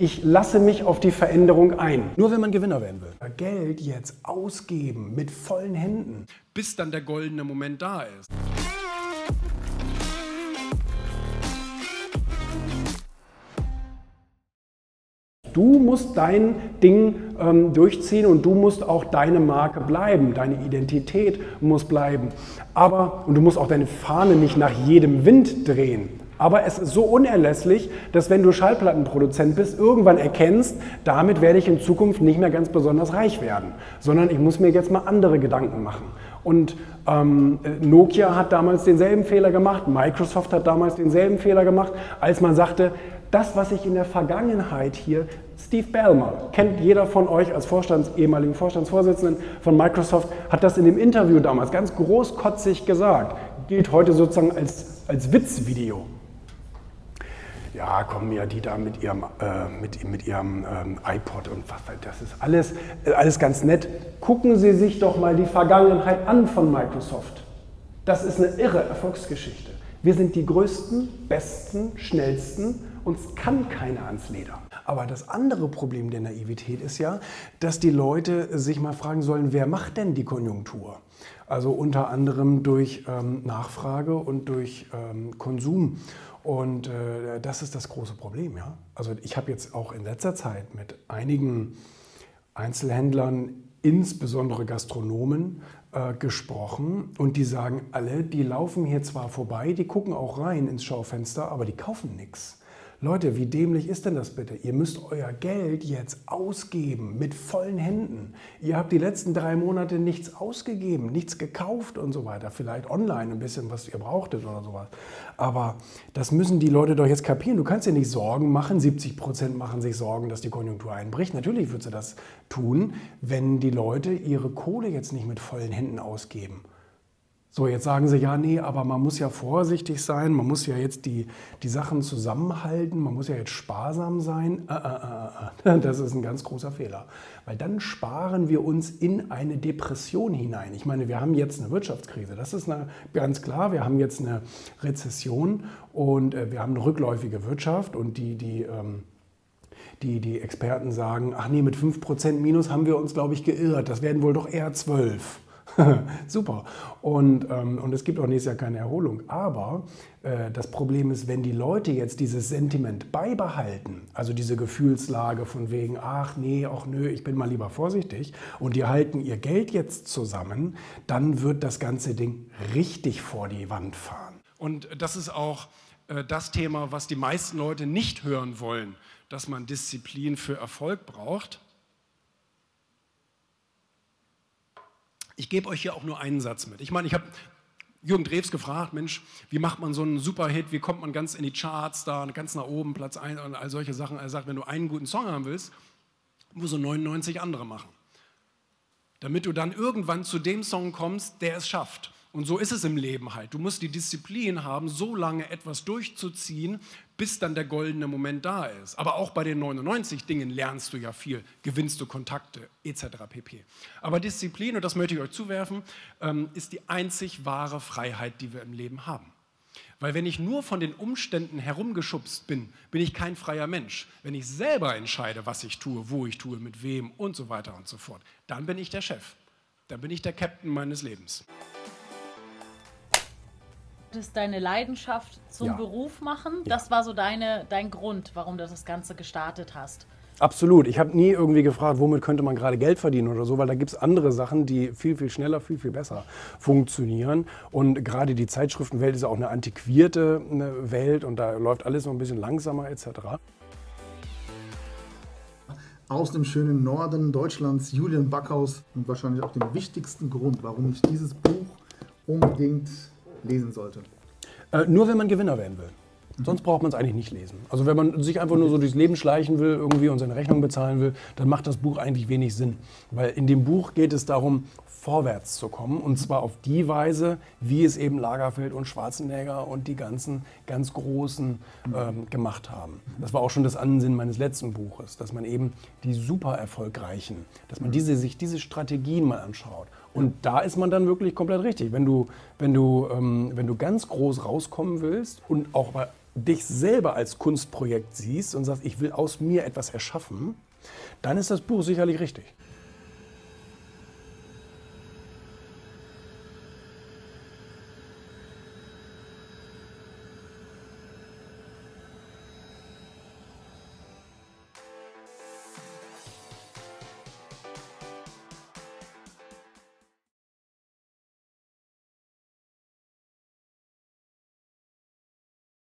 Ich lasse mich auf die Veränderung ein. Nur wenn man Gewinner werden will. Geld jetzt ausgeben mit vollen Händen. Bis dann der goldene Moment da ist. Du musst dein Ding ähm, durchziehen und du musst auch deine Marke bleiben, deine Identität muss bleiben. Aber, und du musst auch deine Fahne nicht nach jedem Wind drehen. Aber es ist so unerlässlich, dass wenn du Schallplattenproduzent bist, irgendwann erkennst, damit werde ich in Zukunft nicht mehr ganz besonders reich werden, sondern ich muss mir jetzt mal andere Gedanken machen. Und ähm, Nokia hat damals denselben Fehler gemacht, Microsoft hat damals denselben Fehler gemacht, als man sagte, das, was ich in der Vergangenheit hier, Steve Ballmer, kennt jeder von euch als Vorstands, ehemaligen Vorstandsvorsitzenden von Microsoft, hat das in dem Interview damals ganz großkotzig gesagt, gilt heute sozusagen als, als Witzvideo ja, kommen ja die da mit ihrem, äh, mit, mit ihrem ähm, iPod und was, das ist alles, äh, alles ganz nett. Gucken Sie sich doch mal die Vergangenheit an von Microsoft. Das ist eine irre Erfolgsgeschichte. Wir sind die größten, besten, schnellsten, uns kann keiner ans Leder. Aber das andere Problem der Naivität ist ja, dass die Leute sich mal fragen sollen, wer macht denn die Konjunktur? Also unter anderem durch ähm, Nachfrage und durch ähm, Konsum. Und äh, das ist das große Problem. Ja? Also ich habe jetzt auch in letzter Zeit mit einigen Einzelhändlern, insbesondere Gastronomen, äh, gesprochen und die sagen alle, die laufen hier zwar vorbei, die gucken auch rein ins Schaufenster, aber die kaufen nichts. Leute, wie dämlich ist denn das bitte? Ihr müsst euer Geld jetzt ausgeben mit vollen Händen. Ihr habt die letzten drei Monate nichts ausgegeben, nichts gekauft und so weiter. Vielleicht online ein bisschen, was ihr brauchtet oder sowas. Aber das müssen die Leute doch jetzt kapieren. Du kannst dir nicht Sorgen machen. 70 Prozent machen sich Sorgen, dass die Konjunktur einbricht. Natürlich wird sie das tun, wenn die Leute ihre Kohle jetzt nicht mit vollen Händen ausgeben. So, jetzt sagen Sie, ja, nee, aber man muss ja vorsichtig sein, man muss ja jetzt die, die Sachen zusammenhalten, man muss ja jetzt sparsam sein. Äh, äh, äh, das ist ein ganz großer Fehler, weil dann sparen wir uns in eine Depression hinein. Ich meine, wir haben jetzt eine Wirtschaftskrise, das ist eine, ganz klar, wir haben jetzt eine Rezession und wir haben eine rückläufige Wirtschaft und die, die ähm, die, die Experten sagen, ach nee, mit 5% Minus haben wir uns, glaube ich, geirrt. Das werden wohl doch eher 12. Super. Und, ähm, und es gibt auch nächstes Jahr keine Erholung. Aber äh, das Problem ist, wenn die Leute jetzt dieses Sentiment beibehalten, also diese Gefühlslage von wegen, ach nee, ach nö, ich bin mal lieber vorsichtig, und die halten ihr Geld jetzt zusammen, dann wird das ganze Ding richtig vor die Wand fahren. Und das ist auch äh, das Thema, was die meisten Leute nicht hören wollen, dass man Disziplin für Erfolg braucht. Ich gebe euch hier auch nur einen Satz mit. Ich meine, ich habe Jürgen Drews gefragt, Mensch, wie macht man so einen Superhit, wie kommt man ganz in die Charts da, ganz nach oben, Platz 1 und all solche Sachen. Er sagt, wenn du einen guten Song haben willst, musst du 99 andere machen. Damit du dann irgendwann zu dem Song kommst, der es schafft. Und so ist es im Leben halt. Du musst die Disziplin haben, so lange etwas durchzuziehen, bis dann der goldene Moment da ist. Aber auch bei den 99 Dingen lernst du ja viel, gewinnst du Kontakte etc. pp. Aber Disziplin, und das möchte ich euch zuwerfen, ähm, ist die einzig wahre Freiheit, die wir im Leben haben. Weil wenn ich nur von den Umständen herumgeschubst bin, bin ich kein freier Mensch. Wenn ich selber entscheide, was ich tue, wo ich tue, mit wem und so weiter und so fort, dann bin ich der Chef. Dann bin ich der Captain meines Lebens wolltest deine Leidenschaft zum Ja. Beruf machen. Ja. Das war so deine, dein Grund, warum du das Ganze gestartet hast. Absolut. Ich habe nie irgendwie gefragt, womit könnte man gerade Geld verdienen oder so, weil da gibt es andere Sachen, die viel, viel schneller, viel, viel besser funktionieren. Und gerade die Zeitschriftenwelt ist auch eine antiquierte eine Welt und da läuft alles noch ein bisschen langsamer etc. aus dem schönen Norden Deutschlands, Julian Backhaus und wahrscheinlich auch den wichtigsten Grund, warum ich dieses Buch unbedingt lesen sollte. Äh, nur wenn man Gewinner werden will. Sonst braucht man es eigentlich nicht lesen. Also wenn man sich einfach nur so durchs Leben schleichen will irgendwie und seine Rechnung bezahlen will, dann macht das Buch eigentlich wenig Sinn. Weil in dem Buch geht es darum, vorwärts zu kommen. Und zwar auf die Weise, wie es eben Lagerfeld und Schwarzenegger und die ganzen ganz Großen ähm, gemacht haben. Das war auch schon das Ansinnen meines letzten Buches, dass man eben die super erfolgreichen, dass man diese, sich diese Strategien mal anschaut Und da ist man dann wirklich komplett richtig. Wenn du, wenn du, ähm, wenn du ganz groß rauskommen willst und auch mal dich selber als Kunstprojekt siehst und sagst, ich will aus mir etwas erschaffen, dann ist das Buch sicherlich richtig.